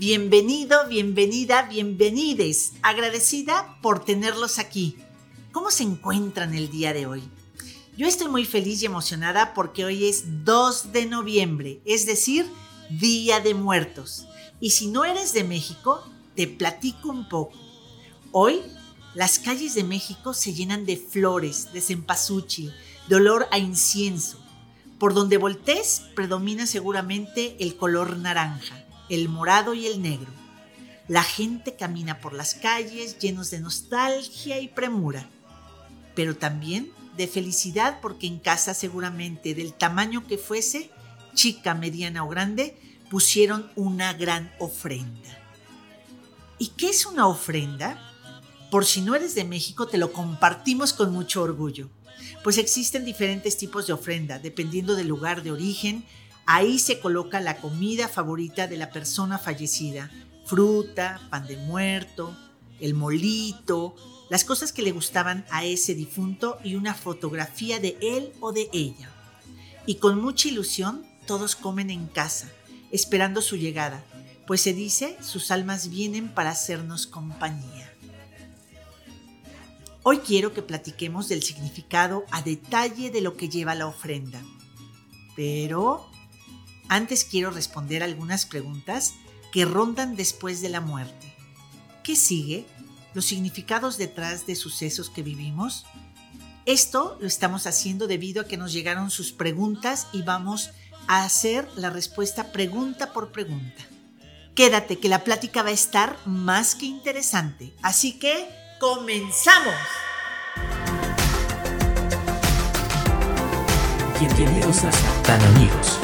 Bienvenido, bienvenida, bienvenides. Agradecida por tenerlos aquí. ¿Cómo se encuentran el día de hoy? Yo estoy muy feliz y emocionada porque hoy es 2 de noviembre, es decir, Día de Muertos. Y si no eres de México, te platico un poco. Hoy, las calles de México se llenan de flores, de cempasúchil, de olor a incienso. Por donde voltees, predomina seguramente el color naranja, el morado y el negro. La gente camina por las calles llenos de nostalgia y premura, pero también de felicidad porque en casa seguramente del tamaño que fuese, chica, mediana o grande, pusieron una gran ofrenda. ¿Y qué es una ofrenda? Por si no eres de México, te lo compartimos con mucho orgullo. Pues existen diferentes tipos de ofrenda, dependiendo del lugar de origen. Ahí se coloca la comida favorita de la persona fallecida, fruta, pan de muerto, el molito, las cosas que le gustaban a ese difunto y una fotografía de él o de ella. Y con mucha ilusión, todos comen en casa, esperando su llegada, pues se dice, sus almas vienen para hacernos compañía. Hoy quiero que platiquemos del significado a detalle de lo que lleva la ofrenda. Pero antes quiero responder algunas preguntas que rondan después de la muerte. ¿Qué sigue? ¿Los significados detrás de sucesos que vivimos? Esto lo estamos haciendo debido a que nos llegaron sus preguntas y vamos a hacer la respuesta pregunta por pregunta. Quédate que la plática va a estar más que interesante. Así que, ¡comenzamos! Bienvenidos a Tan Amigos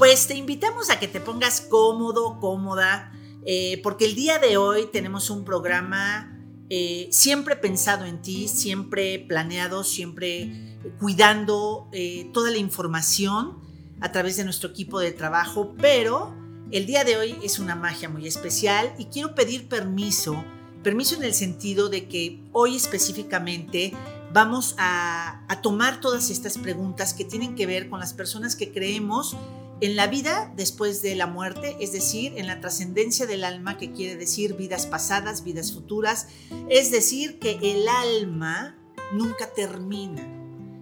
Pues te invitamos a que te pongas cómodo, cómoda, eh, porque el día de hoy tenemos un programa eh, siempre pensado en ti, siempre planeado, siempre cuidando eh, toda la información a través de nuestro equipo de trabajo, pero el día de hoy es una magia muy especial y quiero pedir permiso, permiso en el sentido de que hoy específicamente vamos a, tomar todas estas preguntas que tienen que ver con las personas que creemos en la vida después de la muerte, es decir, en la trascendencia del alma, que quiere decir vidas pasadas, vidas futuras, es decir, que el alma nunca termina.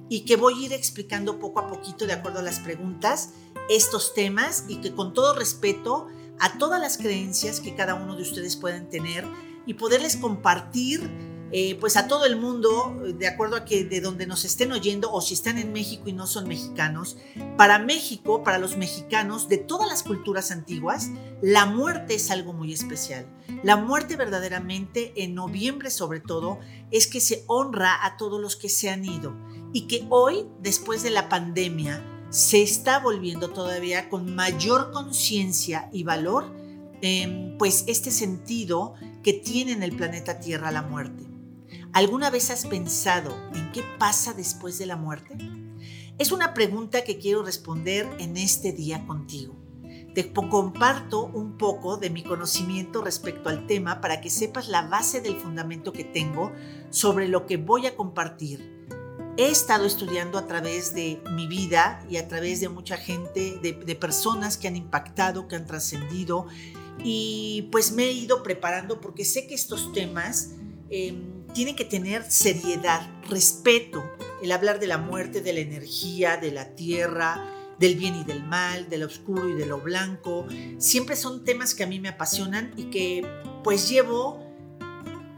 Y que voy a ir explicando poco a poquito de acuerdo a las preguntas estos temas y que con todo respeto a todas las creencias que cada uno de ustedes pueden tener y poderles compartir eh, pues a todo el mundo, de acuerdo a que de donde nos estén oyendo o si están en México y no son mexicanos, para México, para los mexicanos de todas las culturas antiguas, la muerte es algo muy especial. La muerte verdaderamente, en noviembre sobre todo, es que se honra a todos los que se han ido y que hoy, después de la pandemia, se está volviendo todavía con mayor conciencia y valor, eh, pues este sentido que tiene en el planeta Tierra la muerte. ¿Alguna vez has pensado en qué pasa después de la muerte? Es una pregunta que quiero responder en este día contigo. Te comparto un poco de mi conocimiento respecto al tema para que sepas la base del fundamento que tengo sobre lo que voy a compartir. He estado estudiando a través de mi vida y a través de mucha gente, de, personas que han impactado, que han trascendido y pues me he ido preparando porque sé que estos temas... Eh, tiene que tener seriedad, respeto, el hablar de la muerte, de la energía, de la tierra, del bien y del mal, de lo oscuro y de lo blanco. Siempre son temas que a mí me apasionan y que pues llevo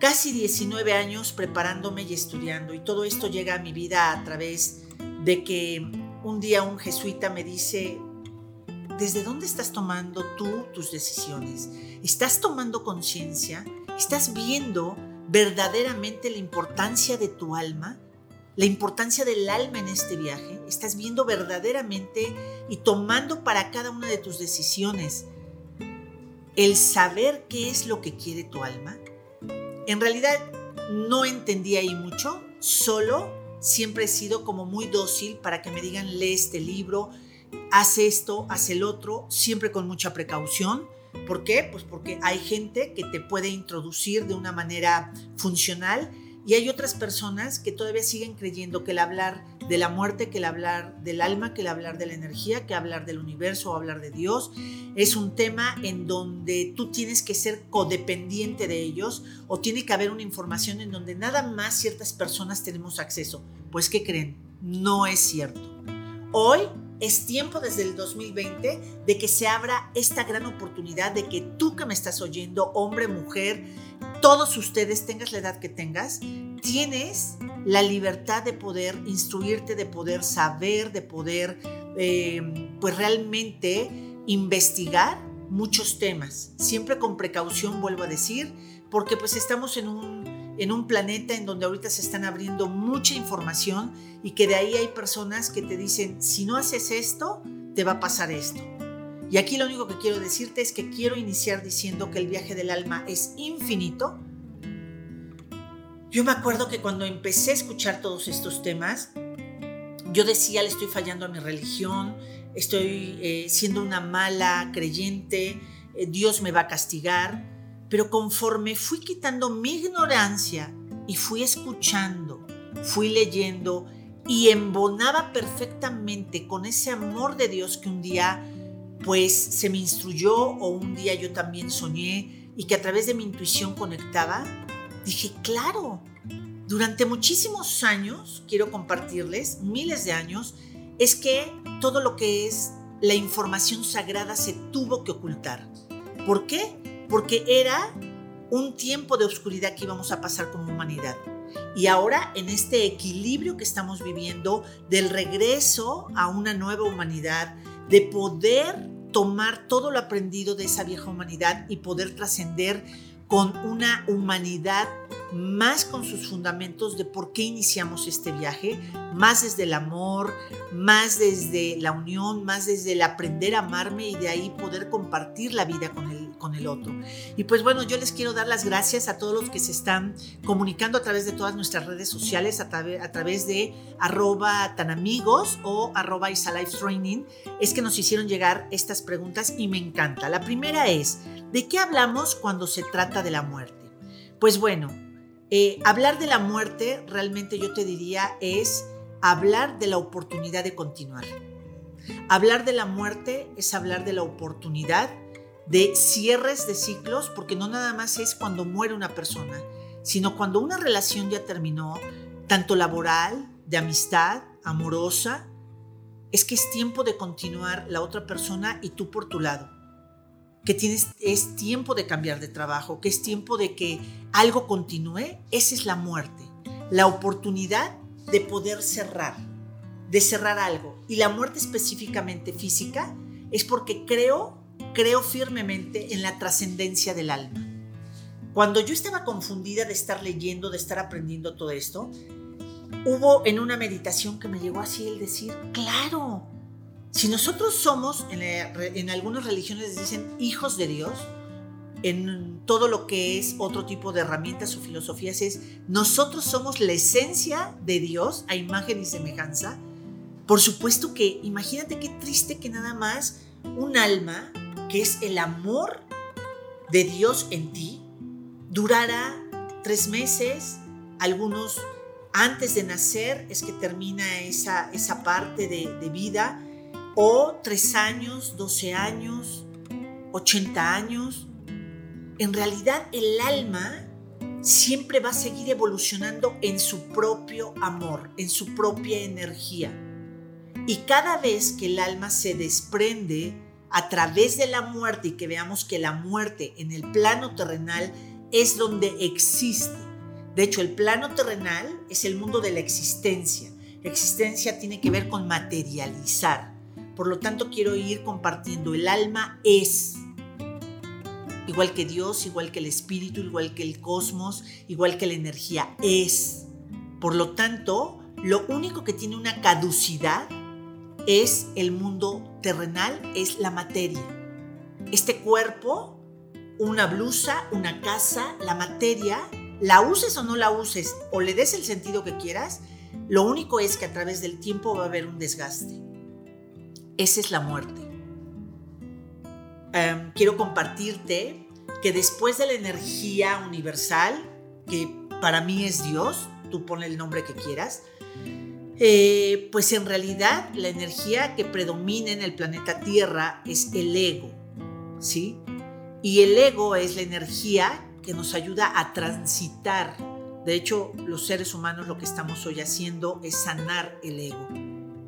casi 19 años preparándome y estudiando. Y todo esto llega a mi vida a través de que un día un jesuita me dice, ¿desde dónde estás tomando tú tus decisiones? ¿Estás tomando conciencia? ¿Estás viendo verdaderamente la importancia de tu alma, la importancia del alma en este viaje, estás viendo verdaderamente y tomando para cada una de tus decisiones el saber qué es lo que quiere tu alma. En realidad no entendí ahí mucho, solo siempre he sido como muy dócil para que me digan lee este libro, haz esto, haz el otro, siempre con mucha precaución ¿Por qué? Pues porque hay gente que te puede introducir de una manera funcional Y hay otras personas que todavía siguen creyendo que el hablar de la muerte, que el hablar del alma, que el hablar de la energía, que hablar del universo o hablar de Dios, es un tema en donde tú tienes que ser codependiente de ellos o tiene que haber una información en donde nada más ciertas personas tenemos acceso. Pues, ¿qué creen? No es cierto. Hoy es tiempo desde el 2020 de que se abra esta gran oportunidad de que tú que me estás oyendo, hombre, mujer, todos ustedes, tengas la edad que tengas, tienes la libertad de poder instruirte, de poder saber, de poder, eh, pues realmente investigar muchos temas. Siempre con precaución, vuelvo a decir, porque pues estamos en un, en un planeta en donde ahorita se están abriendo mucha información y que de ahí hay personas que te dicen, si no haces esto, te va a pasar esto. Y aquí lo único que quiero decirte es que quiero iniciar diciendo que el viaje del alma es infinito. Yo me acuerdo que cuando empecé a escuchar todos estos temas, yo decía, le estoy fallando a mi religión, estoy eh, siendo una mala creyente, eh, Dios me va a castigar. Pero conforme fui quitando mi ignorancia y fui escuchando, fui leyendo y embonaba perfectamente con ese amor de Dios que un día pues se me instruyó o un día yo también soñé y que a través de mi intuición conectaba, dije, claro, durante muchísimos años, quiero compartirles, miles de años, es que todo lo que es la información sagrada se tuvo que ocultar. ¿Por qué? Porque era un tiempo de oscuridad que íbamos a pasar como humanidad. Y ahora en este equilibrio que estamos viviendo del regreso a una nueva humanidad, de poder tomar todo lo aprendido de esa vieja humanidad y poder trascender con una humanidad más con sus fundamentos de por qué iniciamos este viaje, más desde el amor, más desde la unión, más desde el aprender a amarme y de ahí poder compartir la vida con el, con el otro. Y pues bueno, yo les quiero dar las gracias a todos los que se están comunicando a través de todas nuestras redes sociales, a, a través de arroba tanamigos o arroba Training, es que nos hicieron llegar estas preguntas y me encanta. La primera es, ¿de qué hablamos cuando se trata de la muerte? Pues bueno, eh, hablar de la muerte realmente yo te diría es hablar de la oportunidad de continuar. Hablar de la muerte es hablar de la oportunidad de cierres de ciclos, porque no nada más es cuando muere una persona, sino cuando una relación ya terminó, tanto laboral, de amistad, amorosa, es que es tiempo de continuar la otra persona y tú por tu lado que tienes, es tiempo de cambiar de trabajo, que es tiempo de que algo continúe, esa es la muerte. La oportunidad de poder cerrar, de cerrar algo. Y la muerte específicamente física es porque creo, creo firmemente en la trascendencia del alma. Cuando yo estaba confundida de estar leyendo, de estar aprendiendo todo esto, hubo en una meditación que me llegó así el decir, claro, si nosotros somos, en, algunas religiones dicen hijos de Dios, en todo lo que es otro tipo de herramientas o filosofías es, nosotros somos la esencia de Dios a imagen y semejanza. Por supuesto que imagínate qué triste que nada más un alma, que es el amor de Dios en ti, durara tres meses, algunos antes de nacer es que termina esa, esa parte de, de vida o tres años, 12 años, 80 años. En realidad el alma siempre va a seguir evolucionando en su propio amor, en su propia energía. Y cada vez que el alma se desprende a través de la muerte y que veamos que la muerte en el plano terrenal es donde existe. De hecho, el plano terrenal es el mundo de la existencia. existencia tiene que ver con materializar. Por lo tanto, quiero ir compartiendo. El alma es. Igual que Dios, igual que el espíritu, igual que el cosmos, igual que la energía, es. Por lo tanto, lo único que tiene una caducidad es el mundo terrenal, es la materia. Este cuerpo, una blusa, una casa, la materia, la uses o no la uses, o le des el sentido que quieras, lo único es que a través del tiempo va a haber un desgaste. Esa es la muerte. Em, quiero compartirte que después de la energía universal, que para mí es Dios, tú pon el nombre que quieras, eh, pues en realidad la energía que predomina en el planeta Tierra es el ego, ¿sí? Y el ego es la energía que nos ayuda a transitar. De hecho, los seres humanos lo que estamos hoy haciendo es sanar el ego,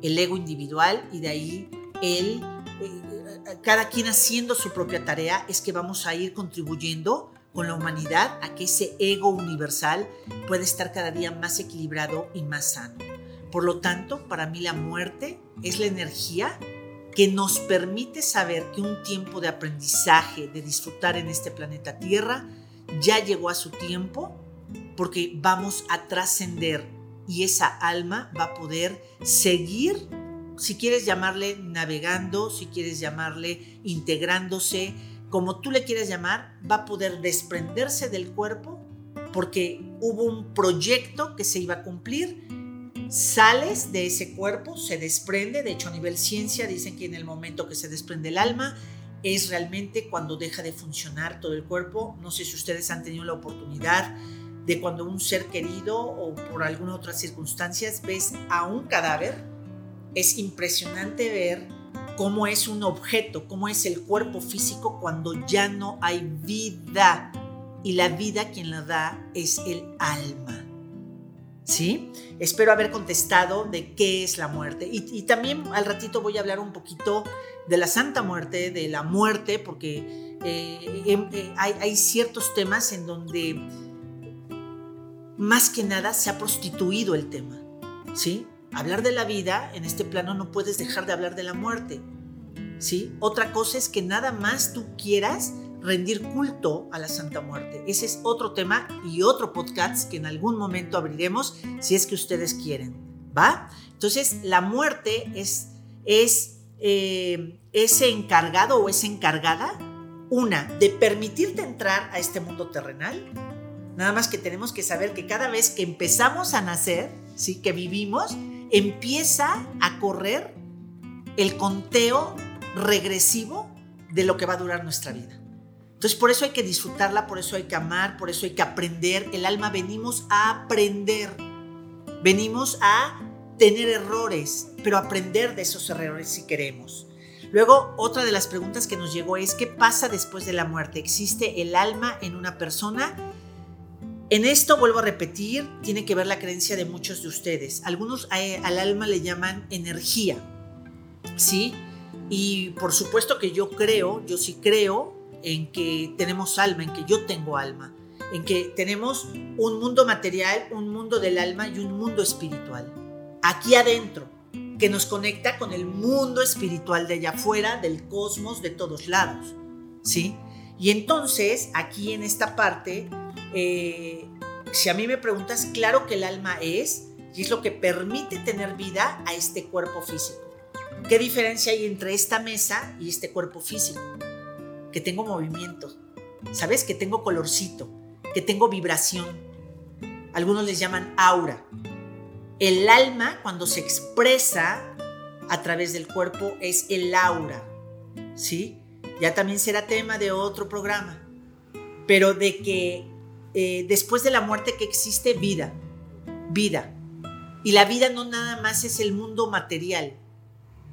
el ego individual y de ahí el, eh, cada quien haciendo su propia tarea es que vamos a ir contribuyendo con la humanidad a que ese ego universal pueda estar cada día más equilibrado y más sano. Por lo tanto, para mí la muerte es la energía que nos permite saber que un tiempo de aprendizaje, de disfrutar en este planeta Tierra, ya llegó a su tiempo porque vamos a trascender y esa alma va a poder seguir, si quieres llamarle navegando, si quieres llamarle integrándose, como tú le quieras llamar, va a poder desprenderse del cuerpo porque hubo un proyecto que se iba a cumplir. Sales de ese cuerpo, se desprende, de hecho a nivel ciencia dicen que en el momento que se desprende el alma es realmente cuando deja de funcionar todo el cuerpo. No sé si ustedes han tenido la oportunidad de cuando un ser querido o por alguna otra circunstancias ves a un cadáver. Es impresionante ver cómo es un objeto, cómo es el cuerpo físico cuando ya no hay vida. Y la vida quien la da es el alma. ¿Sí? Espero haber contestado de qué es la muerte. Y, también al ratito voy a hablar un poquito de la Santa Muerte, de la muerte, porque eh, em, eh, hay ciertos temas en donde más que nada se ha prostituido el tema. ¿Sí? hablar de la vida, en este plano no puedes dejar de hablar de la muerte. ¿sí? Otra cosa es que nada más tú quieras rendir culto a la Santa Muerte. Ese es otro tema y otro podcast que en algún momento abriremos si es que ustedes quieren. ¿Va? Entonces, la muerte es, es eh, ese encargado o esa encargada, una, de permitirte entrar a este mundo terrenal. Nada más que tenemos que saber que cada vez que empezamos a nacer, ¿sí? que vivimos, empieza a correr el conteo regresivo de lo que va a durar nuestra vida. Entonces por eso hay que disfrutarla, por eso hay que amar, por eso hay que aprender. El alma venimos a aprender, venimos a tener errores, pero aprender de esos errores si queremos. Luego, otra de las preguntas que nos llegó es, ¿qué pasa después de la muerte? ¿Existe el alma en una persona? En esto, vuelvo a repetir, tiene que ver la creencia de muchos de ustedes. Algunos eh, al alma le llaman energía, ¿sí? Y por supuesto que yo creo, yo sí creo en que tenemos alma, en que yo tengo alma, en que tenemos un mundo material, un mundo del alma y un mundo espiritual. Aquí adentro, que nos conecta con el mundo espiritual de allá afuera, del cosmos, de todos lados, ¿sí? Y entonces, aquí en esta parte, eh, si a mí me preguntas, claro que el alma es, y es lo que permite tener vida a este cuerpo físico. ¿Qué diferencia hay entre esta mesa y este cuerpo físico? Que tengo movimiento, ¿sabes? Que tengo colorcito, que tengo vibración. Algunos les llaman aura. El alma, cuando se expresa a través del cuerpo, es el aura, ¿sí? Ya también será tema de otro programa. Pero de que eh, después de la muerte que existe vida, vida. Y la vida no nada más es el mundo material.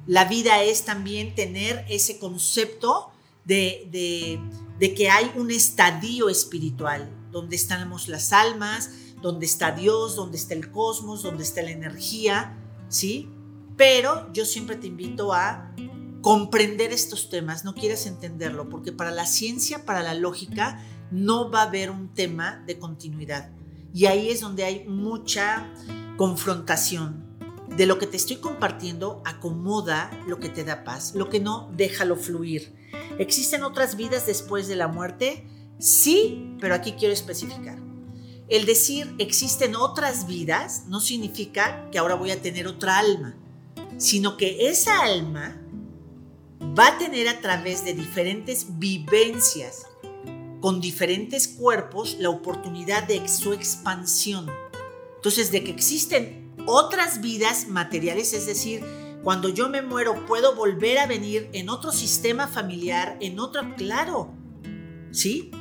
La vida es también tener ese concepto de, de que hay un estadio espiritual, donde estamos las almas, donde está Dios, donde está el cosmos, donde está la energía, ¿sí? Pero yo siempre te invito a comprender estos temas, no quieres entenderlo, porque para la ciencia, para la lógica, no va a haber un tema de continuidad. Y ahí es donde hay mucha confrontación. De lo que te estoy compartiendo, acomoda lo que te da paz, lo que no, déjalo fluir. ¿Existen otras vidas después de la muerte? Sí, pero aquí quiero especificar. El decir existen otras vidas no significa que ahora voy a tener otra alma, sino que esa alma va a tener a través de diferentes vivencias con diferentes cuerpos la oportunidad de su expansión. Entonces, de que existen otras vidas materiales, es decir, cuando yo me muero puedo volver a venir en otro sistema familiar, en otro, claro, ¿sí?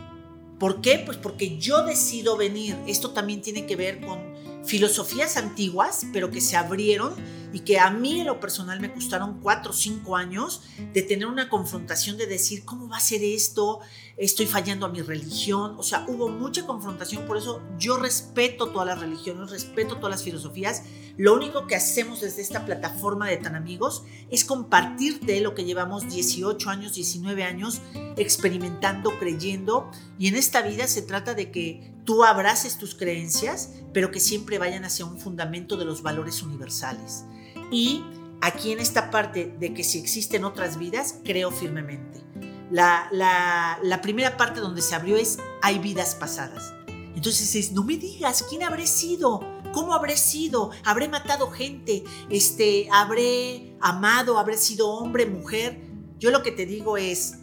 ¿Por qué? Pues porque yo decido venir. Esto también tiene que ver con filosofías antiguas, pero que se abrieron y que a mí en lo personal me costaron cuatro o cinco años de tener una confrontación de decir, ¿cómo va a ser esto? Estoy fallando a mi religión. O sea, hubo mucha confrontación, por eso yo respeto todas las religiones, respeto todas las filosofías. Lo único que hacemos desde esta plataforma de Tan Amigos es compartirte lo que llevamos 18 años, 19 años experimentando, creyendo. Y en esta vida se trata de que tú abraces tus creencias, pero que siempre vayan hacia un fundamento de los valores universales. Y aquí en esta parte de que si existen otras vidas, creo firmemente. La, la, primera parte donde se abrió es hay vidas pasadas. Entonces es, no me digas, ¿quién habré sido? ¿Cómo habré sido? ¿Habré matado gente? Este, ¿Habré amado? ¿Habré sido hombre, mujer? Yo lo que te digo es,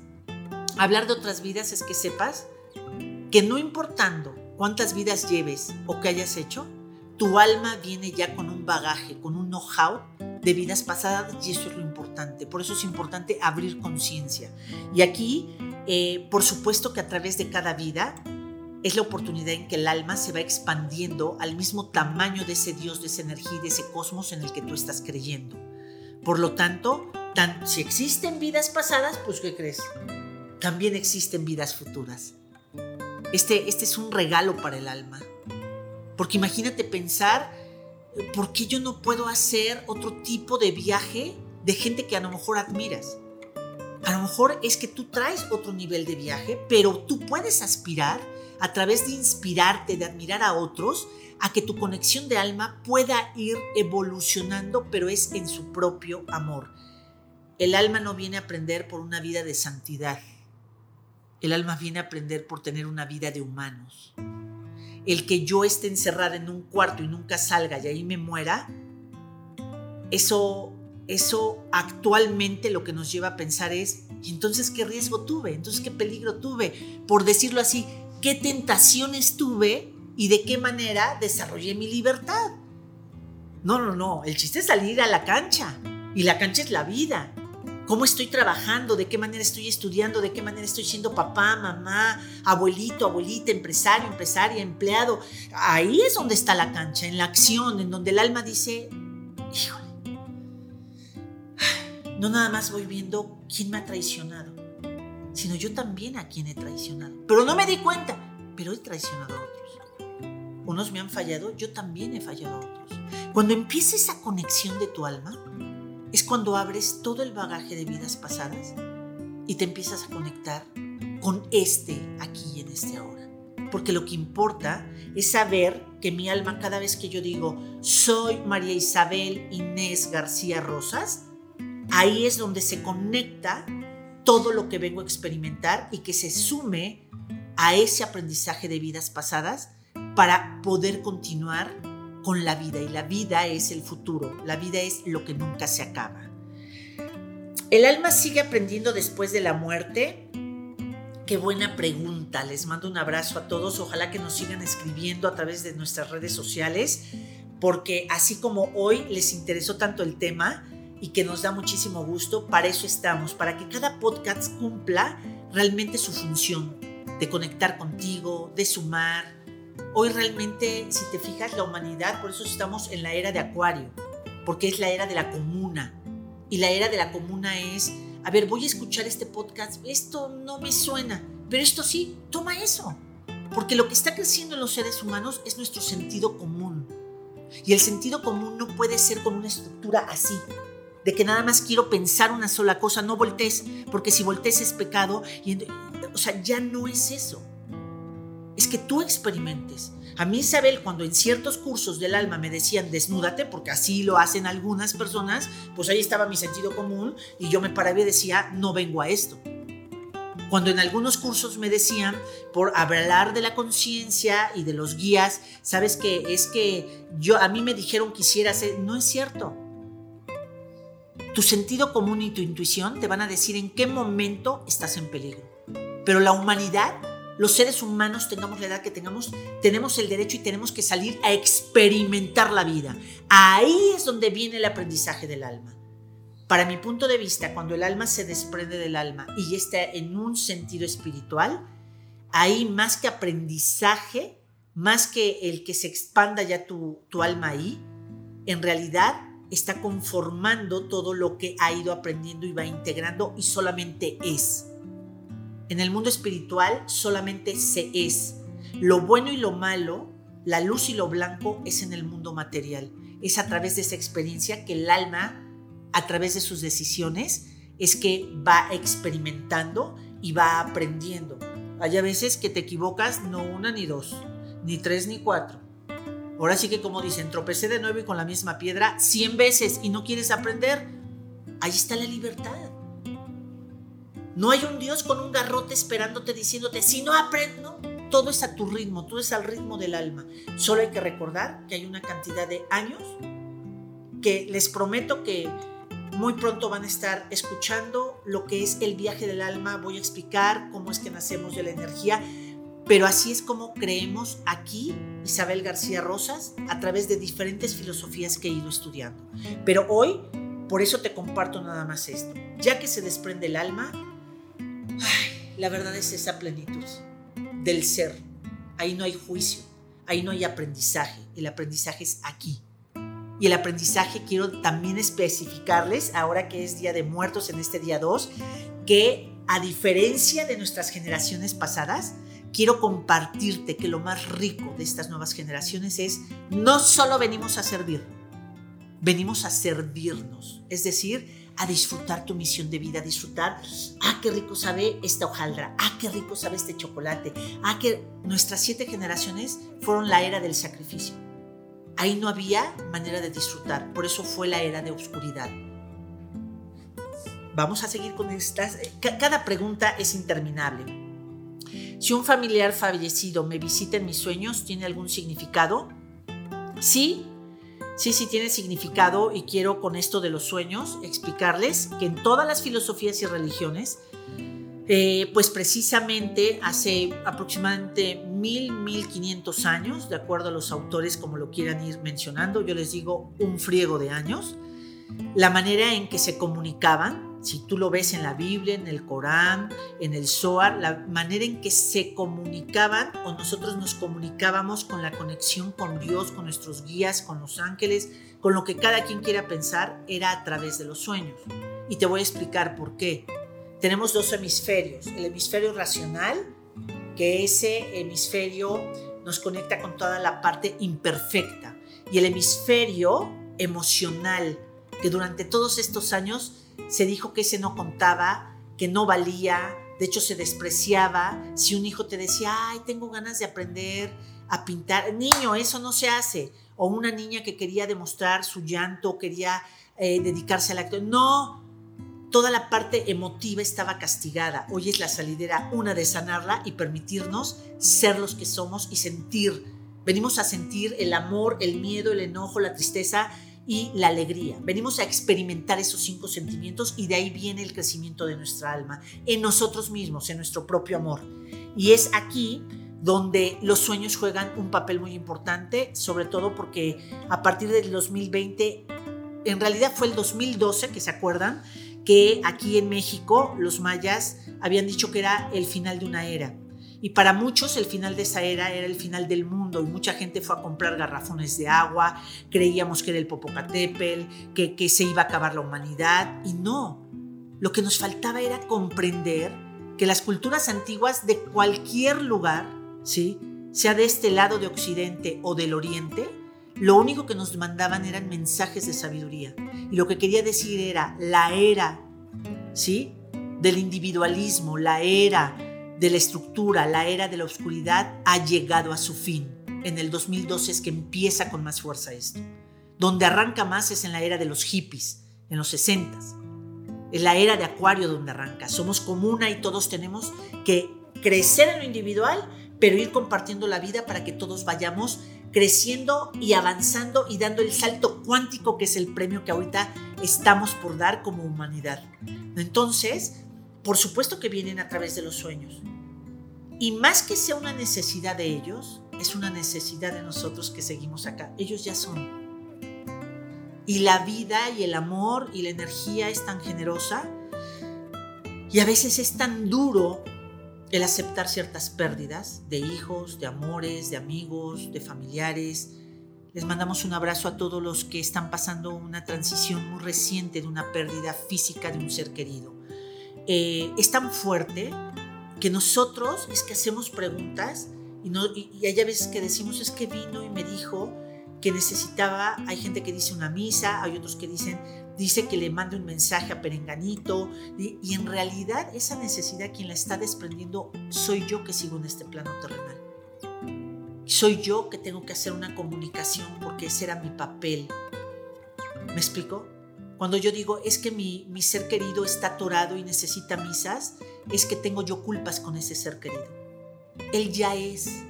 hablar de otras vidas es que sepas que no importando cuántas vidas lleves o que hayas hecho, tu alma viene ya con un bagaje, con un know-how de vidas pasadas y eso es lo importante. Por eso es importante abrir conciencia. Y aquí, eh, por supuesto que a través de cada vida es la oportunidad en que el alma se va expandiendo al mismo tamaño de ese Dios, de esa energía, de ese cosmos en el que tú estás creyendo. Por lo tanto, si existen vidas pasadas, pues ¿qué crees? También existen vidas futuras. Este, este es un regalo para el alma. Porque imagínate pensar, ¿por qué yo no puedo hacer otro tipo de viaje de gente que a lo mejor admiras? A lo mejor es que tú traes otro nivel de viaje, pero tú puedes aspirar a través de inspirarte, de admirar a otros, a que tu conexión de alma pueda ir evolucionando, pero es en su propio amor. El alma no viene a aprender por una vida de santidad. El alma viene a aprender por tener una vida de humanos el que yo esté encerrada en un cuarto y nunca salga y ahí me muera, eso, eso actualmente lo que nos lleva a pensar es, ¿y entonces qué riesgo tuve? ¿Entonces qué peligro tuve? Por decirlo así, ¿qué tentaciones tuve y de qué manera desarrollé mi libertad? No, no, no, el chiste es salir a la cancha y la cancha es la vida cómo estoy trabajando, de qué manera estoy estudiando, de qué manera estoy siendo papá, mamá, abuelito, abuelita, empresario, empresaria, empleado. Ahí es donde está la cancha, en la acción, en donde el alma dice, híjole, no nada más voy viendo quién me ha traicionado, sino yo también a quién he traicionado. Pero no me di cuenta, pero he traicionado a otros. Unos me han fallado, yo también he fallado a otros. Cuando empieza esa conexión de tu alma, es cuando abres todo el bagaje de vidas pasadas y te empiezas a conectar con este aquí y en este ahora. Porque lo que importa es saber que mi alma cada vez que yo digo soy María Isabel Inés García Rosas, ahí es donde se conecta todo lo que vengo a experimentar y que se sume a ese aprendizaje de vidas pasadas para poder continuar con la vida y la vida es el futuro, la vida es lo que nunca se acaba. ¿El alma sigue aprendiendo después de la muerte? Qué buena pregunta. Les mando un abrazo a todos. Ojalá que nos sigan escribiendo a través de nuestras redes sociales, porque así como hoy les interesó tanto el tema y que nos da muchísimo gusto, para eso estamos, para que cada podcast cumpla realmente su función de conectar contigo, de sumar, Hoy realmente, si te fijas, la humanidad, por eso estamos en la era de Acuario, porque es la era de la comuna. Y la era de la comuna es, a ver, voy a escuchar este podcast, esto no me suena, pero esto sí, toma eso. Porque lo que está creciendo en los seres humanos es nuestro sentido común. Y el sentido común no puede ser con una estructura así, de que nada más quiero pensar una sola cosa, no voltees, porque si voltees es pecado. Y, o sea, ya no es eso es que tú experimentes. A mí, Isabel, cuando en ciertos cursos del alma me decían desnúdate, porque así lo hacen algunas personas, pues ahí estaba mi sentido común y yo me paraba y decía, no vengo a esto. Cuando en algunos cursos me decían, por hablar de la conciencia y de los guías, sabes que es que yo a mí me dijeron que hiciera hacer, no es cierto. Tu sentido común y tu intuición te van a decir en qué momento estás en peligro. Pero la humanidad los seres humanos, tengamos la edad que tengamos, tenemos el derecho y tenemos que salir a experimentar la vida. Ahí es donde viene el aprendizaje del alma. Para mi punto de vista, cuando el alma se desprende del alma y está en un sentido espiritual, ahí más que aprendizaje, más que el que se expanda ya tu, tu alma ahí, en realidad está conformando todo lo que ha ido aprendiendo y va integrando y solamente es. En el mundo espiritual solamente se es. Lo bueno y lo malo, la luz y lo blanco es en el mundo material. Es a través de esa experiencia que el alma, a través de sus decisiones, es que va experimentando y va aprendiendo. Hay a veces que te equivocas no una ni dos, ni tres ni cuatro. Ahora sí que como dicen, tropecé de nuevo y con la misma piedra cien veces y no quieres aprender. Ahí está la libertad. No hay un Dios con un garrote esperándote diciéndote, si no aprendo, todo es a tu ritmo, todo es al ritmo del alma. Solo hay que recordar que hay una cantidad de años que les prometo que muy pronto van a estar escuchando lo que es el viaje del alma. Voy a explicar cómo es que nacemos de la energía. Pero así es como creemos aquí, Isabel García Rosas, a través de diferentes filosofías que he ido estudiando. Pero hoy, por eso te comparto nada más esto. Ya que se desprende el alma, la verdad es esa plenitud del ser. Ahí no hay juicio, ahí no hay aprendizaje. El aprendizaje es aquí. Y el aprendizaje quiero también especificarles, ahora que es Día de Muertos en este día 2, que a diferencia de nuestras generaciones pasadas, quiero compartirte que lo más rico de estas nuevas generaciones es no solo venimos a servir, venimos a servirnos, es decir, a disfrutar tu misión de vida, a disfrutar, ah, qué rico sabe esta hojaldra, ah, qué rico sabe este chocolate, ah, que nuestras siete generaciones fueron la era del sacrificio Ahí no había manera de disfrutar, por eso fue la era de oscuridad. Vamos a seguir con estas. Cada pregunta es interminable. Si un familiar fallecido me visita en mis sueños, ¿tiene algún significado? Sí, sí, sí tiene significado y quiero con esto de los sueños explicarles que en todas las filosofías y religiones eh, pues precisamente hace aproximadamente mil, mil quinientos años, de acuerdo a los autores como lo quieran ir mencionando, yo les digo un friego de años, la manera en que se comunicaban, si tú lo ves en la Biblia, en el Corán, en el Zohar, la manera en que se comunicaban o nosotros nos comunicábamos con la conexión con Dios, con nuestros guías, con los ángeles, con lo que cada quien quiera pensar, era a través de los sueños. Y te voy a explicar por qué tenemos dos hemisferios. El hemisferio racional, que ese hemisferio nos conecta con toda la parte imperfecta. Y el hemisferio emocional, que durante todos estos años se dijo que ese no contaba, que no valía, de hecho se despreciaba. Si un hijo te decía, ay, tengo ganas de aprender a pintar, niño, eso no se hace. O una niña que quería demostrar su llanto, quería eh, dedicarse al acto. No, toda la parte emotiva estaba castigada. Hoy es la salidera una de sanarla y permitirnos ser los que somos y sentir. Venimos a sentir el amor, el miedo, el enojo, la tristeza y la alegría. Venimos a experimentar esos cinco sentimientos y de ahí viene el crecimiento de nuestra alma, en nosotros mismos, en nuestro propio amor. Y es aquí donde los sueños juegan un papel muy importante, sobre todo porque a partir del 2020, en realidad fue el 2012, que se acuerdan, que aquí en México los mayas habían dicho que era el final de una era. Y para muchos el final de esa era era el final del mundo y mucha gente fue a comprar garrafones de agua, creíamos que era el Popocatépetl, que, que se iba a acabar la humanidad y no. Lo que nos faltaba era comprender que las culturas antiguas de cualquier lugar, ¿sí? sea de este lado de Occidente o del Oriente, lo único que nos mandaban eran mensajes de sabiduría. Y lo que quería decir era la era, ¿sí? Del individualismo, la era de la estructura, la era de la oscuridad ha llegado a su fin. En el 2012 es que empieza con más fuerza esto. Donde arranca más es en la era de los hippies, en los 60 Es la era de Acuario donde arranca. Somos comuna y todos tenemos que crecer en lo individual, pero ir compartiendo la vida para que todos vayamos creciendo y avanzando y dando el salto cuántico que es el premio que ahorita estamos por dar como humanidad. Entonces, por supuesto que vienen a través de los sueños. Y más que sea una necesidad de ellos, es una necesidad de nosotros que seguimos acá. Ellos ya son. Y la vida y el amor y la energía es tan generosa y a veces es tan duro el aceptar ciertas pérdidas de hijos, de amores, de amigos, de familiares. Les mandamos un abrazo a todos los que están pasando una transición muy reciente de una pérdida física de un ser querido. Eh, es tan fuerte que nosotros es que hacemos preguntas y, no, y, y hay veces que decimos es que vino y me dijo que necesitaba, hay gente que dice una misa, hay otros que dicen, dice que le mande un mensaje a Perenganito, y, y en realidad esa necesidad quien la está desprendiendo soy yo que sigo en este plano terrenal. Soy yo que tengo que hacer una comunicación porque ese era mi papel. ¿Me explico? Cuando yo digo es que mi, mi ser querido está atorado y necesita misas, es que tengo yo culpas con ese ser querido. Él ya es.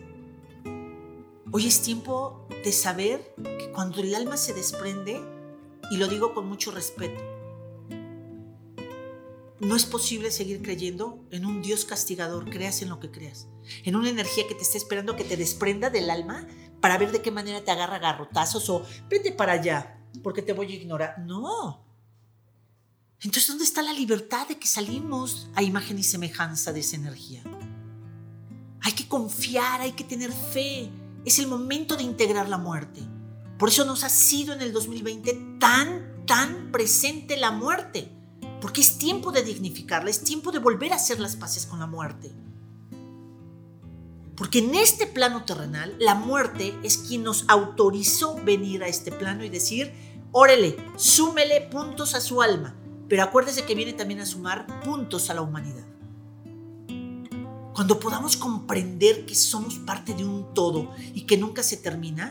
Hoy es tiempo de saber que cuando el alma se desprende, y lo digo con mucho respeto, no es posible seguir creyendo en un Dios castigador, creas en lo que creas, en una energía que te está esperando que te desprenda del alma para ver de qué manera te agarra garrotazos o vete para allá porque te voy a ignorar. No. Entonces, ¿dónde está la libertad de que salimos a imagen y semejanza de esa energía? Hay que confiar, hay que tener fe. Es el momento de integrar la muerte. Por eso nos ha sido en el 2020 tan, tan presente la muerte. Porque es tiempo de dignificarla, es tiempo de volver a hacer las paces con la muerte. Porque en este plano terrenal, la muerte es quien nos autorizó venir a este plano y decir, órele, súmele puntos a su alma, pero acuérdese que viene también a sumar puntos a la humanidad. Cuando podamos comprender que somos parte de un todo y que nunca se termina,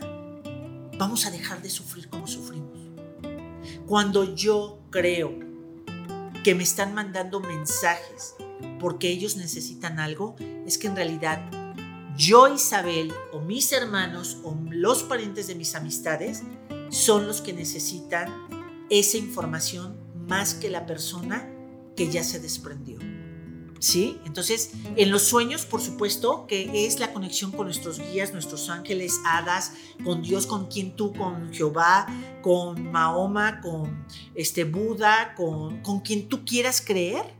vamos a dejar de sufrir como sufrimos. Cuando yo creo que me están mandando mensajes porque ellos necesitan algo, es que en realidad yo, Isabel, o mis hermanos, o los parientes de mis amistades, son los que necesitan esa información más que la persona que ya se desprendió. ¿Sí? Entonces, en los sueños, por supuesto, que es la conexión con nuestros guías, nuestros ángeles, hadas, con Dios, con quien tú, con Jehová, con Mahoma, con este Buda, con, con quien tú quieras creer,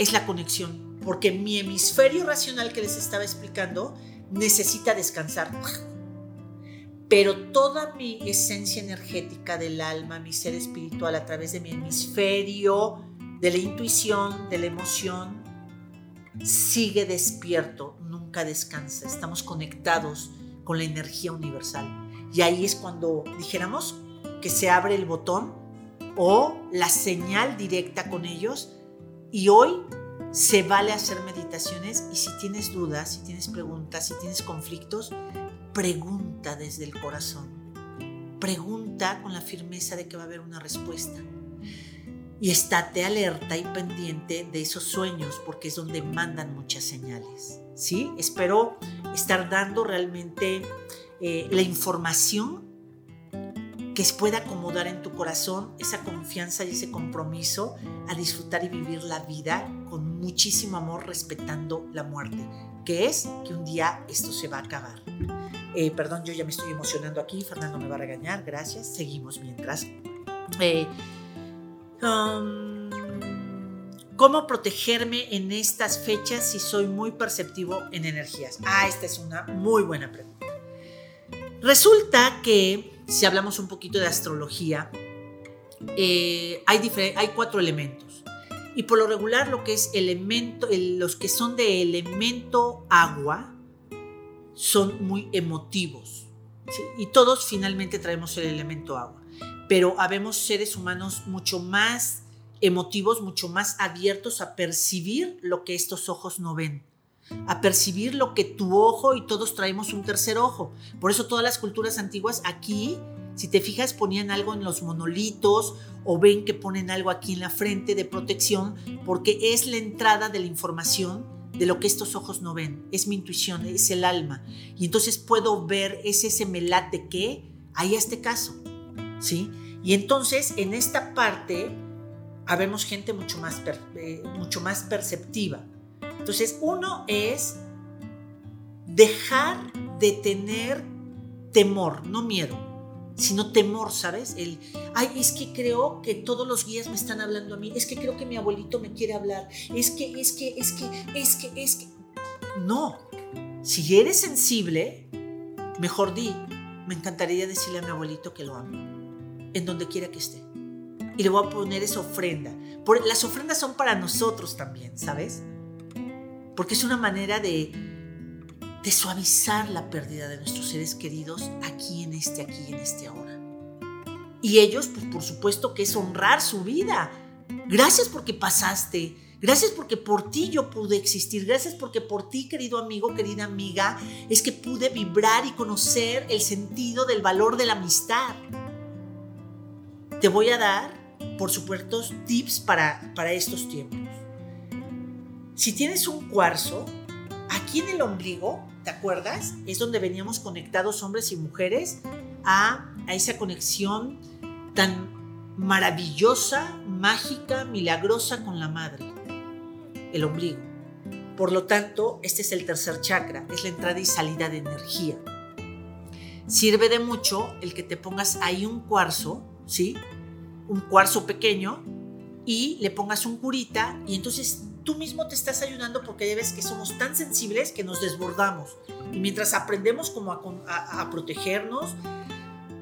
es la conexión. Porque mi hemisferio racional que les estaba explicando necesita descansar. Pero toda mi esencia energética del alma, mi ser espiritual a través de mi hemisferio, de la intuición, de la emoción, sigue despierto, nunca descansa. Estamos conectados con la energía universal. Y ahí es cuando dijéramos que se abre el botón o la señal directa con ellos. Y hoy se vale hacer meditaciones y si tienes dudas, si tienes preguntas, si tienes conflictos, pregunta desde el corazón. Pregunta con la firmeza de que va a haber una respuesta y estate alerta y pendiente de esos sueños porque es donde mandan muchas señales. ¿sí? Espero estar dando realmente eh, la información que pueda acomodar en tu corazón esa confianza y ese compromiso a disfrutar y vivir la vida con muchísimo amor respetando la muerte, que es que un día esto se va a acabar. Eh, perdón, yo ya me estoy emocionando aquí, Fernando me va a regañar, gracias, seguimos mientras. Eh, Um, ¿Cómo protegerme en estas fechas si soy muy perceptivo en energías? Ah, esta es una muy buena pregunta. Resulta que, si hablamos un poquito de astrología, eh, hay, hay cuatro elementos. Y por lo regular lo que es elemento, los que son de elemento agua son muy emotivos. Y todos finalmente traemos el elemento agua pero habemos seres humanos mucho más emotivos, mucho más abiertos a percibir lo que estos ojos no ven, a percibir lo que tu ojo y todos traemos un tercer ojo. Por eso todas las culturas antiguas aquí, si te fijas, ponían algo en los monolitos o ven que ponen algo aquí en la frente de protección, porque es la entrada de la información de lo que estos ojos no ven. Es mi intuición, es el alma. Y entonces puedo ver, es ese melate que, hay este caso, ¿sí? Y entonces en esta parte habemos gente mucho más, eh, mucho más perceptiva. Entonces uno es dejar de tener temor, no miedo, sino temor, ¿sabes? El, ay, es que creo que todos los guías me están hablando a mí, es que creo que mi abuelito me quiere hablar, es que, es que, es que, es que, es que... No, si eres sensible, mejor di, me encantaría decirle a mi abuelito que lo amo, en donde quiera que esté. Y le voy a poner esa ofrenda. Por, las ofrendas son para nosotros también, ¿sabes? Porque es una manera de, de suavizar la pérdida de nuestros seres queridos aquí en este, aquí en este ahora. Y ellos, pues por supuesto que es honrar su vida. Gracias porque pasaste. Gracias porque por ti yo pude existir. Gracias porque por ti, querido amigo, querida amiga, es que pude vibrar y conocer el sentido del valor de la amistad. Te voy a dar, por supuesto, tips para, para estos tiempos. Si tienes un cuarzo, aquí en el ombligo ¿te acuerdas? Es donde veníamos conectados hombres y mujeres a, esa conexión tan maravillosa, mágica, milagrosa con la madre, el ombligo. Por lo tanto, este es el tercer chakra, es la entrada y salida de energía. Sirve de mucho el que te pongas ahí un cuarzo, ¿sí? Un cuarzo pequeño y le pongas un curita y entonces tú mismo te estás ayudando porque ya ves que somos tan sensibles que nos desbordamos. Y mientras aprendemos como a, protegernos,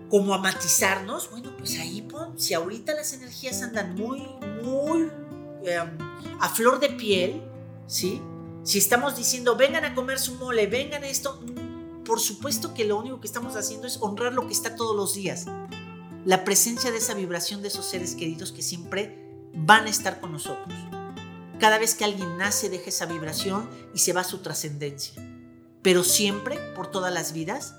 como a matizarnos, bueno, pues ahí pon, si ahorita las energías andan muy, muy em, a flor de piel, ¿sí? Si estamos diciendo, vengan a comer su mole, vengan a esto, por supuesto que lo único que estamos haciendo es honrar lo que está todos los días. La presencia de esa vibración de esos seres queridos que siempre van a estar con nosotros. Cada vez que alguien nace deja esa vibración y se va a su trascendencia. Pero siempre, por todas las vidas,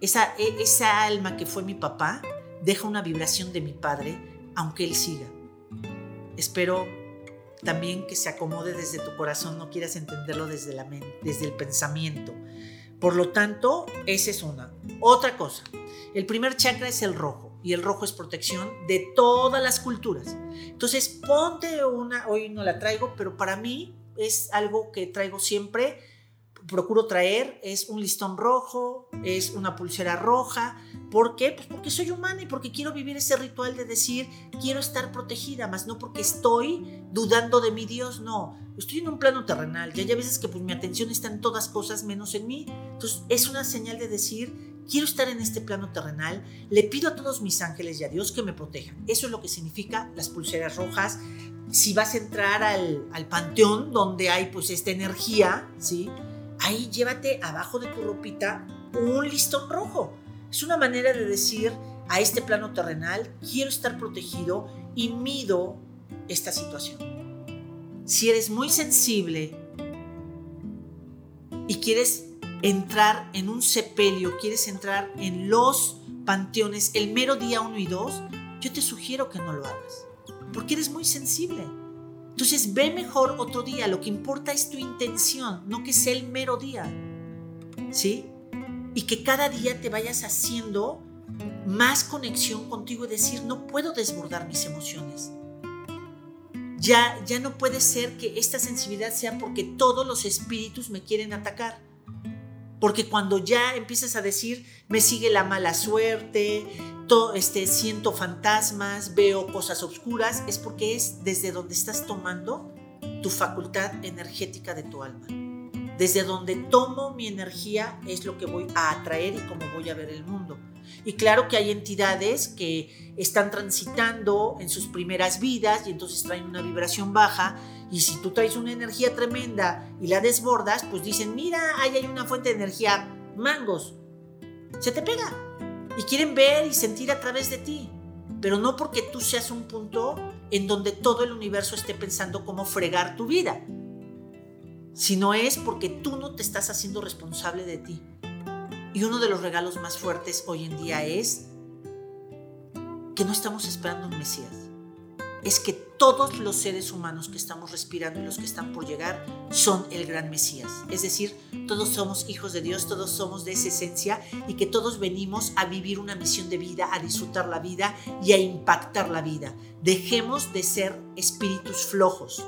esa, e, esa alma que fue mi papá deja una vibración de mi padre, aunque él siga. Espero también que se acomode desde tu corazón, no quieras entenderlo desde, la mente, desde el pensamiento. Por lo tanto, esa es una. Otra cosa, el primer chakra es el rojo y el rojo es protección de todas las culturas. Entonces, ponte una, hoy no la traigo, pero para mí es algo que traigo siempre, procuro traer, es un listón rojo, es una pulsera roja. ¿Por qué? Pues porque soy humana y porque quiero vivir ese ritual de decir, quiero estar protegida, más no porque estoy dudando de mi Dios, no. Estoy en un plano terrenal, ya ya veces que pues mi atención está en todas cosas menos en mí. Entonces, es una señal de decir, quiero estar en este plano terrenal, le pido a todos mis ángeles y a Dios que me protejan. Eso es lo que significa las pulseras rojas. Si vas a entrar al, panteón donde hay pues esta energía, ¿sí? Ahí llévate abajo de tu ropita un listón rojo. Es una manera de decir a este plano terrenal, quiero estar protegido y mido esta situación. Si eres muy sensible y quieres entrar en un sepelio, quieres entrar en los panteones el mero día 1 y 2, yo te sugiero que no lo hagas, porque eres muy sensible. Entonces ve mejor otro día, lo que importa es tu intención, no que sea el mero día. ¿Sí? Y que cada día te vayas haciendo más conexión contigo y decir, no puedo desbordar mis emociones. Ya, ya no puede ser que esta sensibilidad sea porque todos los espíritus me quieren atacar porque cuando ya empiezas a decir, me sigue la mala suerte, este, siento fantasmas, veo cosas oscuras, es porque es desde donde estás tomando tu facultad energética de tu alma. Desde donde tomo mi energía es lo que voy a atraer y cómo voy a ver el mundo. Y claro que hay entidades que están transitando en sus primeras vidas y entonces traen una vibración baja y si tú traes una energía tremenda y la desbordas, pues dicen, mira, ahí hay una fuente de energía, mangos. Se te pega. Y quieren ver y sentir a través de ti. Pero no porque tú seas un punto en donde todo el universo esté pensando cómo fregar tu vida. Sino es porque tú no te estás haciendo responsable de ti. Y uno de los regalos más fuertes hoy en día es que no estamos esperando un Mesías es que todos los seres humanos que estamos respirando y los que están por llegar son el gran Mesías. Es decir, todos somos hijos de Dios, todos somos de esa esencia y que todos venimos a vivir una misión de vida, a disfrutar la vida y a impactar la vida. Dejemos de ser espíritus flojos,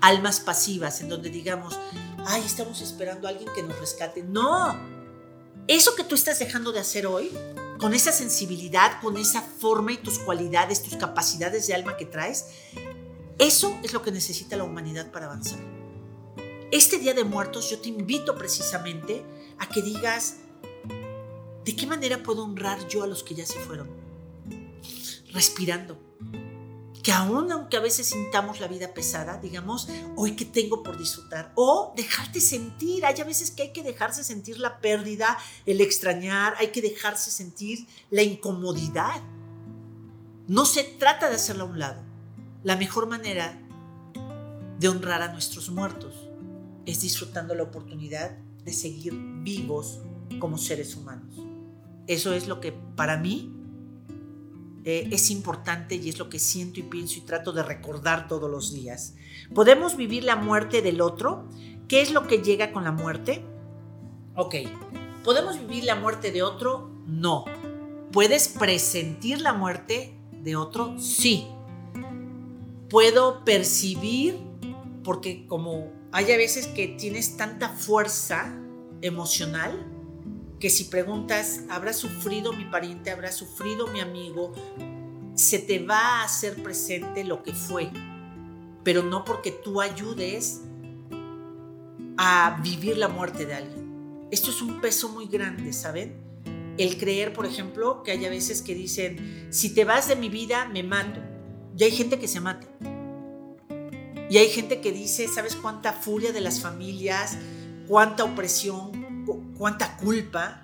almas pasivas en donde digamos, ay, estamos esperando a alguien que nos rescate. No, eso que tú estás dejando de hacer hoy con esa sensibilidad, con esa forma y tus cualidades, tus capacidades de alma que traes, eso es lo que necesita la humanidad para avanzar. Este Día de Muertos yo te invito precisamente a que digas, ¿de qué manera puedo honrar yo a los que ya se fueron? Respirando. Que aún aunque a veces sintamos la vida pesada, digamos, hoy que tengo por disfrutar. O dejarte sentir. Hay a veces que hay que dejarse sentir la pérdida, el extrañar, hay que dejarse sentir la incomodidad. No se trata de hacerlo a un lado. La mejor manera de honrar a nuestros muertos es disfrutando la oportunidad de seguir vivos como seres humanos. Eso es lo que para mí eh, es importante y es lo que siento y pienso y trato de recordar todos los días. ¿Podemos vivir la muerte del otro? ¿Qué es lo que llega con la muerte? Ok, ¿podemos vivir la muerte de otro? No. ¿Puedes presentir la muerte de otro? Sí. ¿Puedo percibir? Porque como hay a veces que tienes tanta fuerza emocional que si preguntas, ¿habrá sufrido mi pariente? ¿Habrá sufrido mi amigo? Se te va a hacer presente lo que fue, pero no porque tú ayudes a vivir la muerte de alguien. Esto es un peso muy grande, ¿saben? El creer, por ejemplo, que hay a veces que dicen, si te vas de mi vida, me mato. Y hay gente que se mata. Y hay gente que dice, ¿sabes cuánta furia de las familias? ¿Cuánta opresión? ¿Cuánta culpa?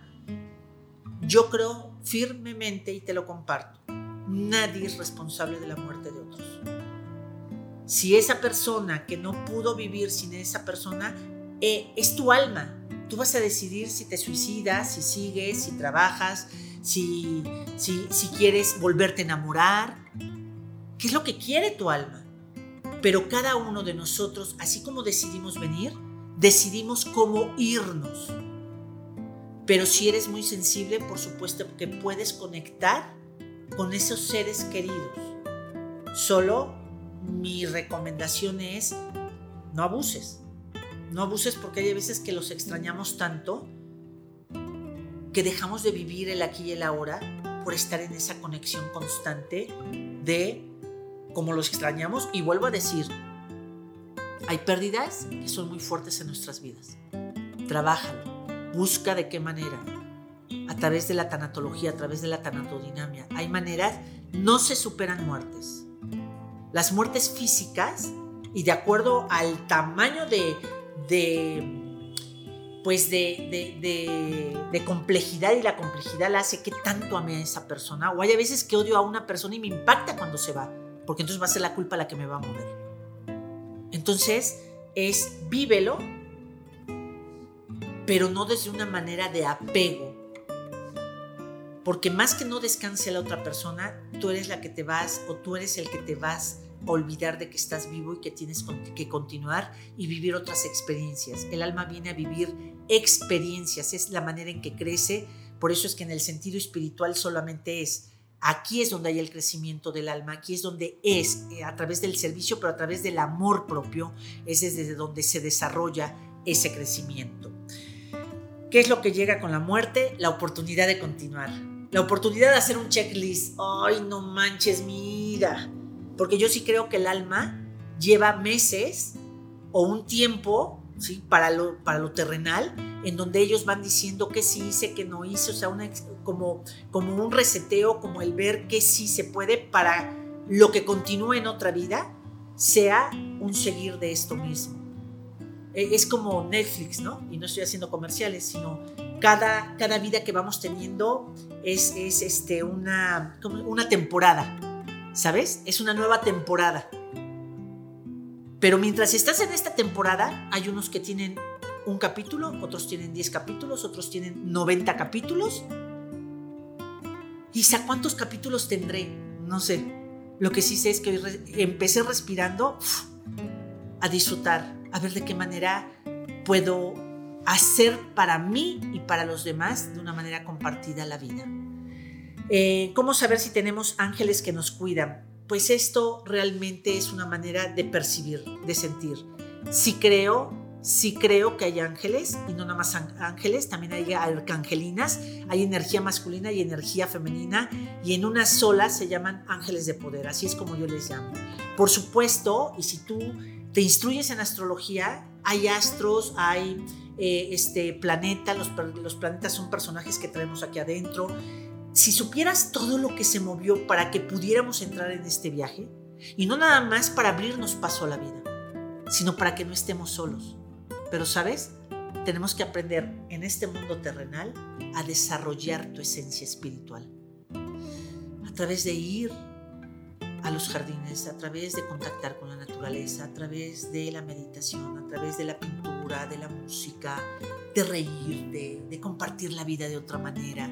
Yo creo firmemente y te lo comparto. Nadie es responsable de la muerte de otros. Si esa persona que no pudo vivir sin esa persona eh, es tu alma, tú vas a decidir si te suicidas, si sigues, si trabajas, si, si, si quieres volverte a enamorar. ¿Qué es lo que quiere tu alma? Pero cada uno de nosotros, así como decidimos venir, decidimos cómo irnos. Pero si eres muy sensible, por supuesto que puedes conectar con esos seres queridos. Solo mi recomendación es no abuses. No abuses porque hay veces que los extrañamos tanto que dejamos de vivir el aquí y el ahora por estar en esa conexión constante de como los extrañamos. Y vuelvo a decir, hay pérdidas que son muy fuertes en nuestras vidas. Trabájalo, busca de qué manera. A través de la tanatología, a través de la tanatodinamia. Hay maneras, no se superan muertes. Las muertes físicas, y de acuerdo al tamaño de, de pues de, de, de, complejidad y la complejidad la hace que tanto ame a esa persona. O hay veces que odio a una persona y me impacta cuando se va porque entonces va a ser la culpa la que me va a mover. Entonces es vívelo, pero no desde una manera de apego. Porque más que no descanse la otra persona, tú eres la que te vas o tú eres el que te vas a olvidar de que estás vivo y que tienes que continuar y vivir otras experiencias. El alma viene a vivir experiencias, es la manera en que crece. Por eso es que en el sentido espiritual solamente es Aquí es donde hay el crecimiento del alma, aquí es donde es, eh, a través del servicio, pero a través del amor propio, es desde donde se desarrolla ese crecimiento. ¿Qué es lo que llega con la muerte? La oportunidad de continuar. La oportunidad de hacer un checklist. Ay, no manches, mira. Porque yo sí creo que el alma lleva meses o un tiempo ¿sí? para, lo, para lo terrenal, en donde ellos van diciendo qué sí hice, qué no hice, o sea, una, como, como un reseteo, como el ver qué sí se puede para lo que continúe en otra vida sea un seguir de esto mismo. E, es como Netflix, ¿no? Y no estoy haciendo comerciales, sino cada, cada vida que vamos teniendo es, es este, una, una temporada, ¿sabes? Es una nueva temporada. Pero mientras estás en esta temporada, hay unos que tienen un capítulo, otros tienen 10 capítulos, otros tienen 90 capítulos. ¿Y a cuántos capítulos tendré? No sé. Lo que sí sé es que empecé respirando a disfrutar, a ver de qué manera puedo hacer para mí y para los demás de una manera compartida la vida. Eh, ¿Cómo saber si tenemos ángeles que nos cuidan? Pues esto realmente es una manera de percibir, de sentir. Si creo sí creo que hay ángeles, y no nada más ángeles, también hay arcangelinas, hay energía masculina y energía femenina, y en una sola se llaman ángeles de poder, así es como yo les llamo. Por supuesto, y si tú te instruyes en astrología, hay astros, hay eh, este planeta, los, los planetas son personajes que traemos aquí adentro. Si supieras todo lo que se movió para que pudiéramos entrar en este viaje, y no nada más para abrirnos paso a la vida, sino para que no estemos solos. Pero sabes, tenemos que aprender en este mundo terrenal a desarrollar tu esencia espiritual. A través de ir a los jardines, a través de contactar con la naturaleza, a través de la meditación, a través de la pintura, de la música, de reír, de, compartir la vida de otra manera.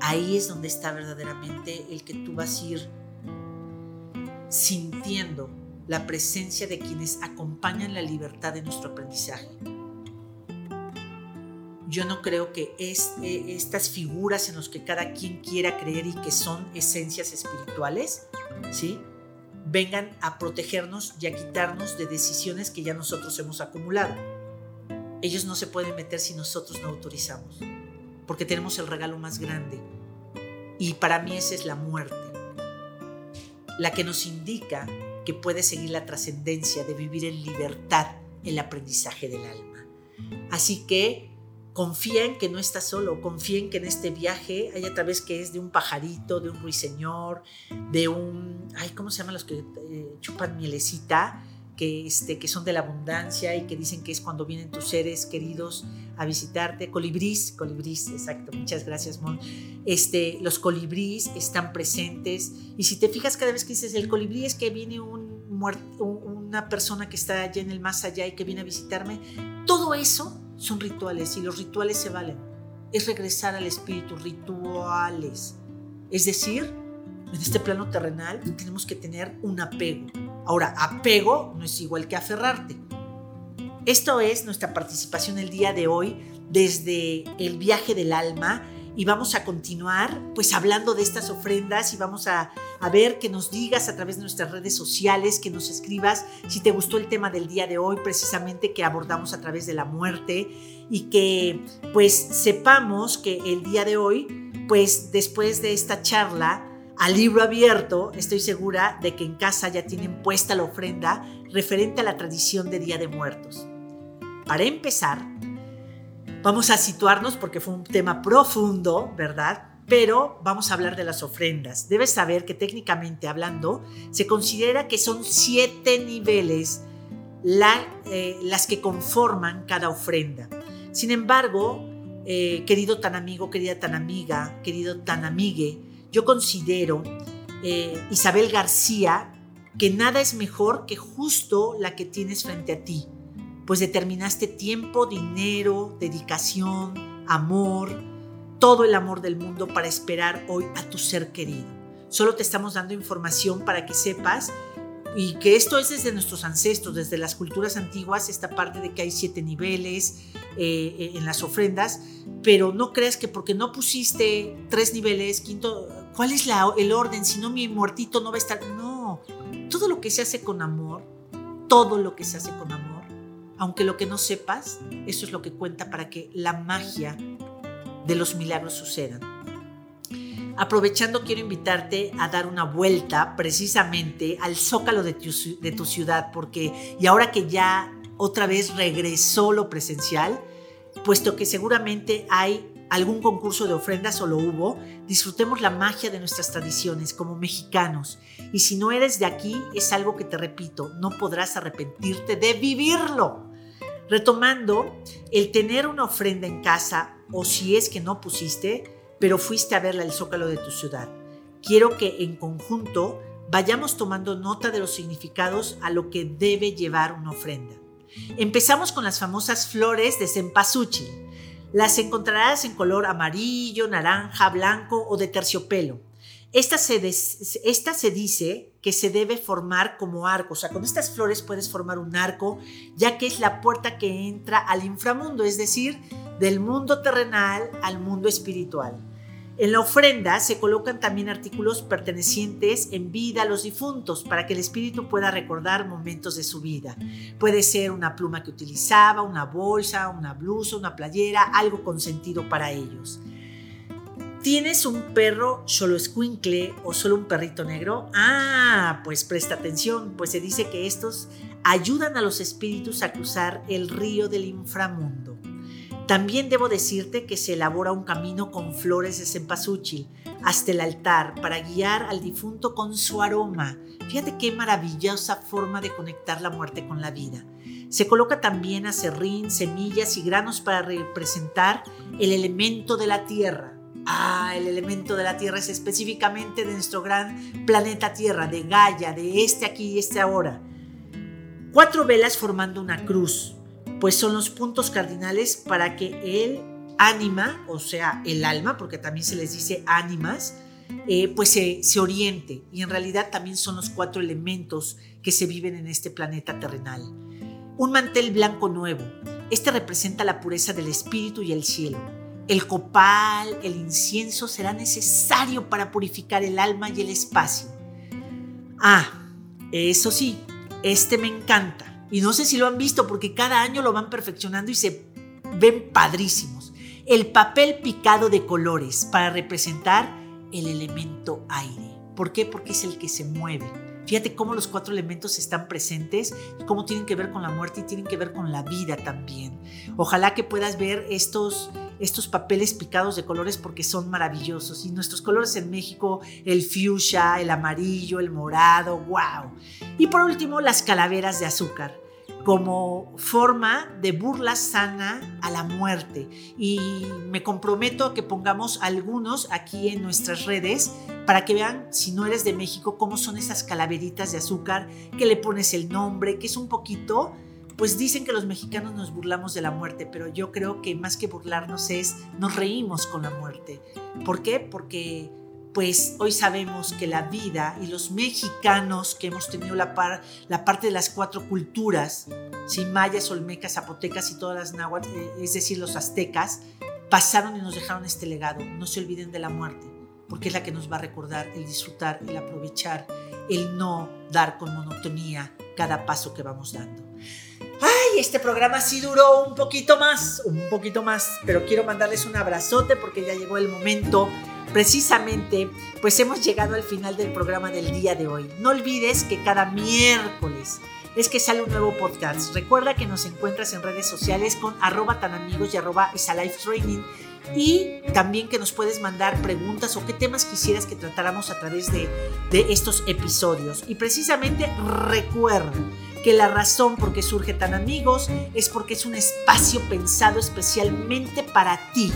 Ahí es donde está verdaderamente el que tú vas a ir sintiendo la presencia de quienes acompañan la libertad de nuestro aprendizaje. Yo no creo que es, eh, estas figuras en las que cada quien quiera creer y que son esencias espirituales, ¿sí? vengan a protegernos y a quitarnos de decisiones que ya nosotros hemos acumulado. Ellos no se pueden meter si nosotros no autorizamos, porque tenemos el regalo más grande. Y para mí esa es la muerte, la que nos indica que puede seguir la trascendencia de vivir en libertad el aprendizaje del alma. Así que confía en que no estás solo, confía en que en este viaje hay a través que es de un pajarito, de un ruiseñor, de un, ay, ¿cómo se llaman los que eh, chupan mielecita? Que, este, que son de la abundancia y que dicen que es cuando vienen tus seres queridos a visitarte. Colibrís, colibrís, exacto, muchas gracias, Mon. Este, los colibrís están presentes y si te fijas cada vez que dices el colibrí es que viene un muerto, una persona que está allá en el más allá y que viene a visitarme, todo eso son rituales y los rituales se valen. Es regresar al espíritu, rituales. Es decir, en este plano terrenal tenemos que tener un apego. Ahora, apego no es igual que aferrarte. Esto es nuestra participación el día de hoy desde el viaje del alma y vamos a continuar pues hablando de estas ofrendas y vamos a, ver que nos digas a través de nuestras redes sociales, que nos escribas si te gustó el tema del día de hoy precisamente que abordamos a través de la muerte y que pues sepamos que el día de hoy pues después de esta charla al libro abierto estoy segura de que en casa ya tienen puesta la ofrenda referente a la tradición de Día de Muertos. Para empezar, Vamos a situarnos porque fue un tema profundo, ¿verdad? Pero vamos a hablar de las ofrendas. Debes saber que técnicamente hablando, se considera que son siete niveles eh, las que conforman cada ofrenda. Sin embargo, eh, querido tan amigo, querida tan amiga, querido tan amigue, yo considero, eh, Isabel García, que nada es mejor que justo la que tienes frente a ti pues determinaste tiempo, dinero, dedicación, amor, todo el amor del mundo para esperar hoy a tu ser querido. Solo te estamos dando información para que sepas y que esto es desde nuestros ancestros, desde las culturas antiguas, esta parte de que hay siete niveles eh, eh, en las ofrendas, pero no creas que porque no pusiste tres niveles, quinto, ¿cuál es la, el orden? Si no, mi muertito no va a estar. No, todo lo que se hace con amor, todo lo que se hace con amor aunque lo que no sepas, eso es lo que cuenta para que la magia de los milagros sucedan. Aprovechando, quiero invitarte a dar una vuelta precisamente al zócalo de tu, de tu ciudad, porque y ahora que ya otra vez regresó lo presencial, puesto que seguramente hay algún concurso de ofrendas o lo hubo, disfrutemos la magia de nuestras tradiciones como mexicanos. Y si no eres de aquí, es algo que te repito, no podrás arrepentirte de vivirlo. Retomando, el tener una ofrenda en casa, o si es que no pusiste, pero fuiste a verla el zócalo de tu ciudad. Quiero que en conjunto vayamos tomando nota de los significados a lo que debe llevar una ofrenda. Empezamos con las famosas flores de cempasúchil las encontrarás en color amarillo, naranja, blanco o de terciopelo. Esta se, dice que se debe formar como arco, o sea, con estas flores puedes formar un arco, ya que es la puerta que entra al inframundo, es decir, del mundo terrenal al mundo espiritual. En la ofrenda se colocan también artículos pertenecientes en vida a los difuntos para que el espíritu pueda recordar momentos de su vida. Puede ser una pluma que utilizaba, una bolsa, una blusa, una playera, algo con sentido para ellos. ¿Tienes un perro solo escuincle o solo un perrito negro? Ah, pues presta atención, pues se dice que estos ayudan a los espíritus a cruzar el río del inframundo. También debo decirte que se elabora un camino con flores de cempasúchil hasta el altar para guiar al difunto con su aroma. Fíjate qué maravillosa forma de conectar la muerte con la vida. Se coloca también acerrín, semillas y granos para representar el elemento de la tierra. Ah, el elemento de la Tierra es específicamente de nuestro gran planeta Tierra, de Gaia, de este aquí y este ahora. Cuatro velas formando una cruz, pues son los puntos cardinales para que el ánima, o sea, el alma, porque también se les dice ánimas, eh, pues se, se oriente. Y en realidad también son los cuatro elementos que se viven en este planeta terrenal. Un mantel blanco nuevo. Este representa la pureza del espíritu y el cielo el copal, el incienso será necesario para purificar el alma y el espacio. Ah, eso sí, este me encanta. Y no sé si lo han visto porque cada año lo van perfeccionando y se ven padrísimos. El papel picado de colores para representar el elemento aire. ¿Por qué? Porque es el que se mueve. Fíjate cómo los cuatro elementos están presentes y cómo tienen que ver con la muerte y tienen que ver con la vida también. Ojalá que puedas ver estos, estos papeles picados de colores porque son maravillosos. Y nuestros colores en México, el fuchsia, el amarillo, el morado, wow. Y por último, las calaveras de azúcar como forma de burla sana a la muerte. Y me comprometo a que pongamos algunos aquí en nuestras redes para que vean, si no eres de México, cómo son esas calaveritas de azúcar, que le pones el nombre, que es un poquito, pues dicen que los mexicanos nos burlamos de la muerte, pero yo creo que más que burlarnos es, nos reímos con la muerte. ¿Por qué? Porque pues hoy sabemos que la vida y los mexicanos que hemos tenido la, par, la parte de las cuatro culturas, mayas, olmecas, zapotecas y todas las náhuatl, eh, es decir, los aztecas, pasaron y nos dejaron este legado. No se olviden de la muerte, porque es la que nos va a recordar el disfrutar, el aprovechar, el no dar con monotonía cada paso que vamos dando. Ay, este programa sí duró un poquito más, un poquito más, pero quiero mandarles un abrazote porque ya llegó el momento precisamente, pues hemos llegado al final del programa del día de hoy. No olvides que cada miércoles es que sale un nuevo podcast. Recuerda que nos encuentras en redes sociales con arroba tan amigos y arroba training y también que nos puedes mandar preguntas o qué temas quisieras que tratáramos a través de, de estos episodios. Y precisamente recuerda que la razón por qué surge tan amigos es porque es un espacio pensado especialmente para ti,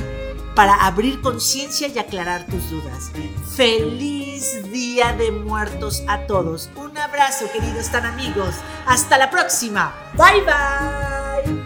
para abrir conciencia y aclarar tus dudas. Feliz Día de Muertos a todos. Un abrazo, queridos tan amigos. Hasta la próxima. Bye bye.